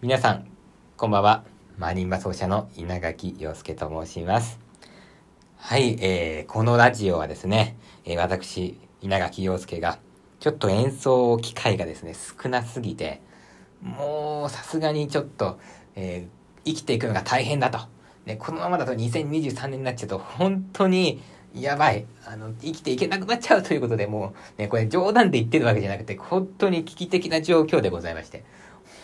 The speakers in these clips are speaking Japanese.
皆さん、こんばんは。マリンバ奏者の稲垣陽介と申します。はい、えー、このラジオはですね、えー、私、稲垣陽介が、ちょっと演奏機会がですね、少なすぎて、もうさすがにちょっと、えー、生きていくのが大変だと。で、このままだと2023年になっちゃうと、本当に、やばい。あの、生きていけなくなっちゃうということで、もう、ね、これ冗談で言ってるわけじゃなくて、本当に危機的な状況でございまして。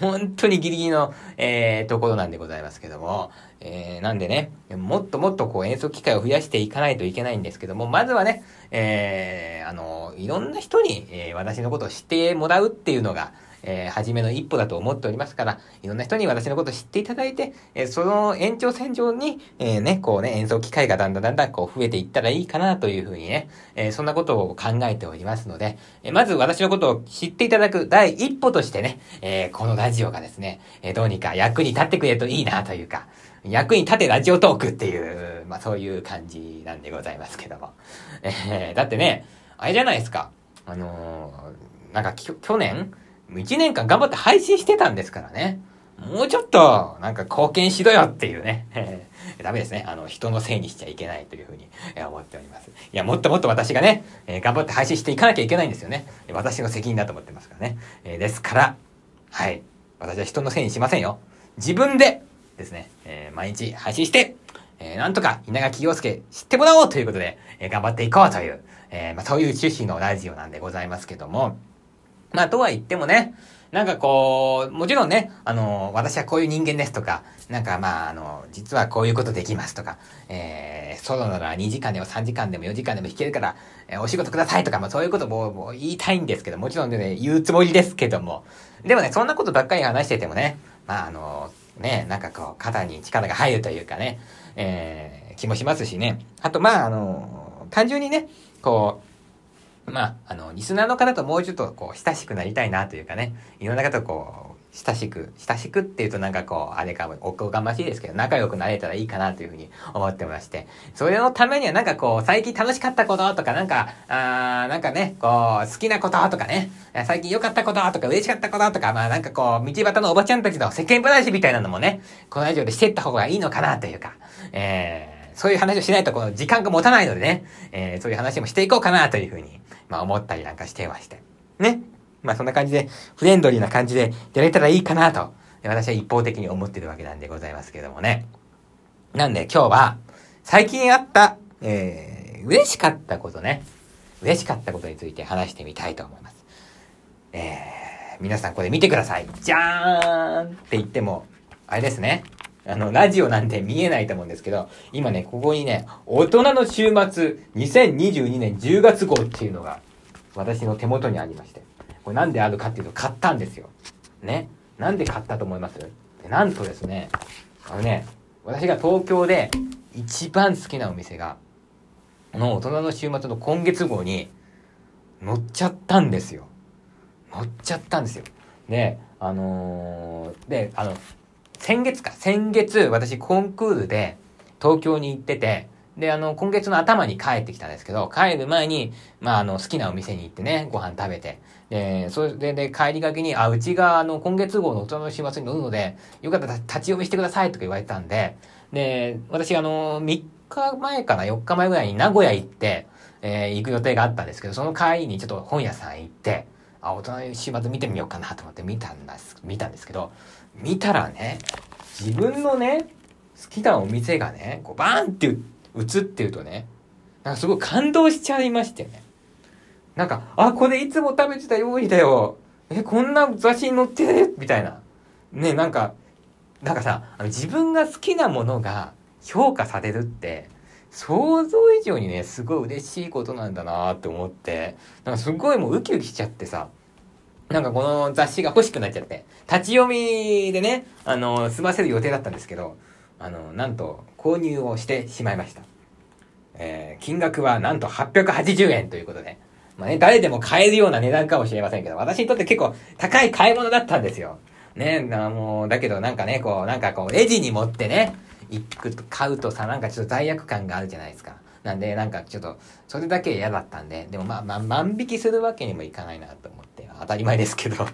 本当にギリギリの、えー、ところなんでございますけども、えー、なんでね、もっともっとこう演奏機会を増やしていかないといけないんですけども、まずはね、えー、あの、いろんな人に、えー、私のことを知ってもらうっていうのが、えー、初めの一歩だと思っておりますから、いろんな人に私のことを知っていただいて、えー、その延長線上に、えー、ね、こうね、演奏機会がだんだんだんだんこう増えていったらいいかなというふうにね、えー、そんなことを考えておりますので、えー、まず私のことを知っていただく第一歩としてね、えー、このラジオがですね、えー、どうにか役に立ってくれるといいなというか、役に立てラジオトークっていう、まあそういう感じなんでございますけども。えー、だってね、あれじゃないですか。あのー、なんか去年、1年間頑張って配信してたんですからね。もうちょっと、なんか貢献しろよっていうね。ダメですね。あの、人のせいにしちゃいけないというふうに思っております。いや、もっともっと私がね、えー、頑張って配信していかなきゃいけないんですよね。私の責任だと思ってますからね。えー、ですから、はい。私は人のせいにしませんよ。自分でですね、えー、毎日配信して、え、なんとか稲垣陽介知ってもらおうということで、え、頑張っていこうという、え、まあ、そういう趣旨のラジオなんでございますけども、まあ、とは言ってもね、なんかこう、もちろんね、あの、私はこういう人間ですとか、なんかまあ、あの、実はこういうことできますとか、えー、ソロなら2時間でも3時間でも4時間でも弾けるから、えー、お仕事くださいとか、まあそういうことももう言いたいんですけど、もちろんね、言うつもりですけども。でもね、そんなことばっかり話しててもね、まああの、ね、なんかこう、肩に力が入るというかね、えー、気もしますしね。あと、まああの、単純にね、こう、まあ、あの、リスナーの方ともうちょっとこう、親しくなりたいなというかね、いろんな方とこう、親しく、親しくっていうとなんかこう、あれかも、おこがましいですけど、仲良くなれたらいいかなというふうに思ってまして、それのためにはなんかこう、最近楽しかったこととか、なんか、あなんかね、こう、好きなこととかね、最近良かったこととか、嬉しかったこととか、まあなんかこう、道端のおばちゃんたちの世間話みたいなのもね、このラジオでしてった方がいいのかなというか、えー、そういう話をしないとこの時間が持たないのでね、えー、そういう話もしていこうかなというふうに、まあ思ったりなんかしてまして。ね。まあそんな感じで、フレンドリーな感じでやれたらいいかなと、私は一方的に思ってるわけなんでございますけどもね。なんで今日は、最近あった、えー、嬉しかったことね。嬉しかったことについて話してみたいと思います。えー、皆さんこれ見てください。じゃーんって言っても、あれですね。あの、ラジオなんて見えないと思うんですけど、今ね、ここにね、大人の週末2022年10月号っていうのが、私の手元にありまして。これなんであるかっていうと、買ったんですよ。ね？なんで買ったと思います？でなんとですね、あのね、私が東京で一番好きなお店が、この大人の週末の今月号に載っちゃったんですよ。載っちゃったんですよ。で、あのー、で、あの、先月か、先月、私コンクールで東京に行ってて、で、あの、今月の頭に帰ってきたんですけど、帰る前に、まあ、あの、好きなお店に行ってね、ご飯食べて、で、それで、で、帰りがけに、あ、うちが、あの、今月号の大人の週末に乗るので、よかったら立ち読みしてくださいとか言われたんで、で、私、あの、3日前かな、4日前ぐらいに名古屋行って、えー、行く予定があったんですけど、その帰りにちょっと本屋さん行って、あ、大人の週末見てみようかなと思って見たんです、見たんですけど、見たらね、自分のね、好きなお店がね、こうバーンって映ってるとね、なんかすごい感動しちゃいましてね。なんか、あ、これいつも食べてた料理だよ。え、こんな雑誌に載ってるみたいな。ね、なんか、なんかさ、自分が好きなものが評価されるって、想像以上にね、すごい嬉しいことなんだなって思って、なんかすごいもうウキウキしちゃってさ、なんかこの雑誌が欲しくなっちゃって、立ち読みでね、あの、済ませる予定だったんですけど、あの、なんと購入をしてしまいました。えー、金額はなんと880円ということで、まあね、誰でも買えるような値段かもしれませんけど、私にとって結構高い買い物だったんですよ。ね、あの、だけどなんかね、こう、なんかこう、レジに持ってね、行くと、買うとさ、なんかちょっと罪悪感があるじゃないですか。なんで、なんかちょっと、それだけ嫌だったんで、でもまあ、まあ、万引きするわけにもいかないなと思って、当たり前ですけど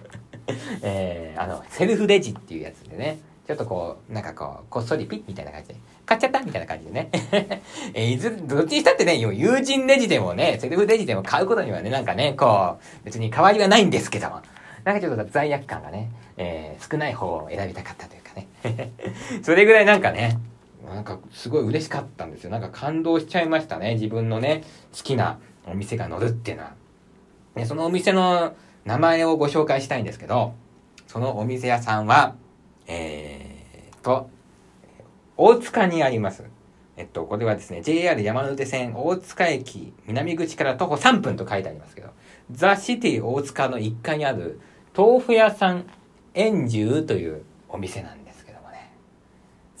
えー、あの、セルフレジっていうやつでね、ちょっとこう、なんかこう、こっそりピッみたいな感じで、買っちゃったみたいな感じでね。えー、いず、どっちにしたってね、友人レジでもね、セルフレジでも買うことにはね、なんかね、こう、別に変わりはないんですけども、なんかちょっと罪悪感がね、えー、少ない方を選びたかったというかね。それぐらいなんかね、なんかすごい嬉しかったんですよ。なんか感動しちゃいましたね。自分のね、好きなお店が乗るっていうのは。ね、そのお店の名前をご紹介したいんですけど、そのお店屋さんは、えー、と、大塚にあります。えっと、これはですね、JR 山手線大塚駅南口から徒歩3分と書いてありますけど、ザ・シティ大塚の1階にある豆腐屋さん円十というお店なんです。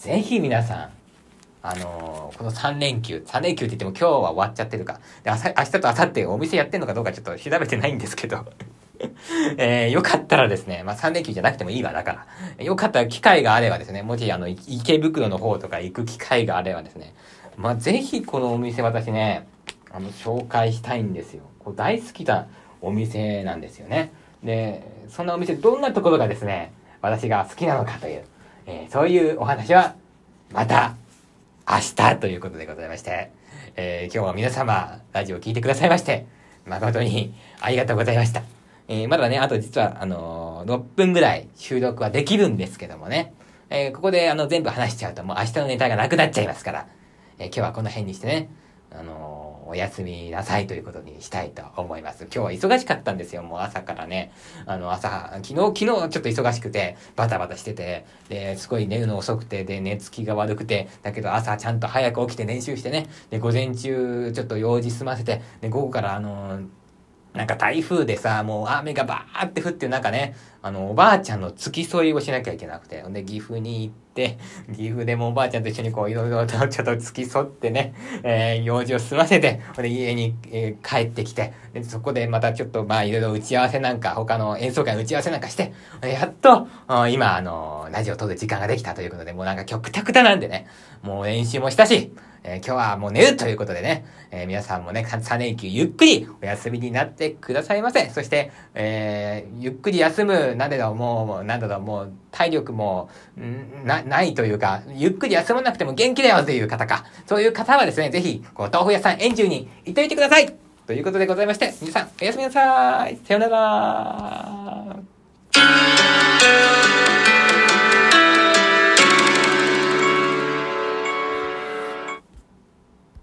ぜひ皆さん、あのー、この3連休、3連休って言っても今日は終わっちゃってるか。で、明日と明後日お店やってんのかどうかちょっと調べてないんですけど えー、よかったらですね、まあ、3連休じゃなくてもいいわ、だから。よかったら機会があればですね、もしあの、池袋の方とか行く機会があればですね、まあ、ぜひこのお店私ね、あの、紹介したいんですよ。こう大好きなお店なんですよね。で、そんなお店どんなところがですね、私が好きなのかという、えー、そういうお話は、また、明日ということでございまして、えー、今日は皆様、ラジオを聞いてくださいまして、誠にありがとうございました。えー、まだね、あと実は、あのー、6分ぐらい収録はできるんですけどもね、えー、ここであの全部話しちゃうともう明日のネタがなくなっちゃいますから、え今日はこの辺にしてね、あのお休みなさいということにしたいと思います。今日は忙しかったんですよ。もう朝からね。あの、朝、昨日、昨日ちょっと忙しくて、バタバタしてて、で、すごい寝るの遅くて、で、寝つきが悪くて、だけど朝ちゃんと早く起きて練習してね、で、午前中ちょっと用事済ませて、で、午後からあのなんか台風でさ、もう雨がバーって降ってなんかね、あの、おばあちゃんの付き添いをしなきゃいけなくて、で、岐阜に行って、岐阜でもおばあちゃんと一緒にこう、いろいろとちょっと付き添ってね、えー、用事を済ませて、で、家に、えー、帰ってきて、で、そこでまたちょっと、まあ、いろいろ打ち合わせなんか、他の演奏会の打ち合わせなんかして、やっと、今、あの、ラジオを撮る時間ができたということで、もうなんか曲たくたなんでね、もう練習もしたし、えー、今日はもう寝るということでね、えー、皆さんもね、3連休ゆっくりお休みになってくださいませ。そして、えー、ゆっくり休む、なんだろう、もう、なんだろう、もう、体力も、んな、ないというか、ゆっくり休まなくても元気だよという方か。そういう方はですね、ぜひ、こう、豆腐屋さん円中に行ってみてくださいということでございまして、皆さん、おやすみなさいさよなら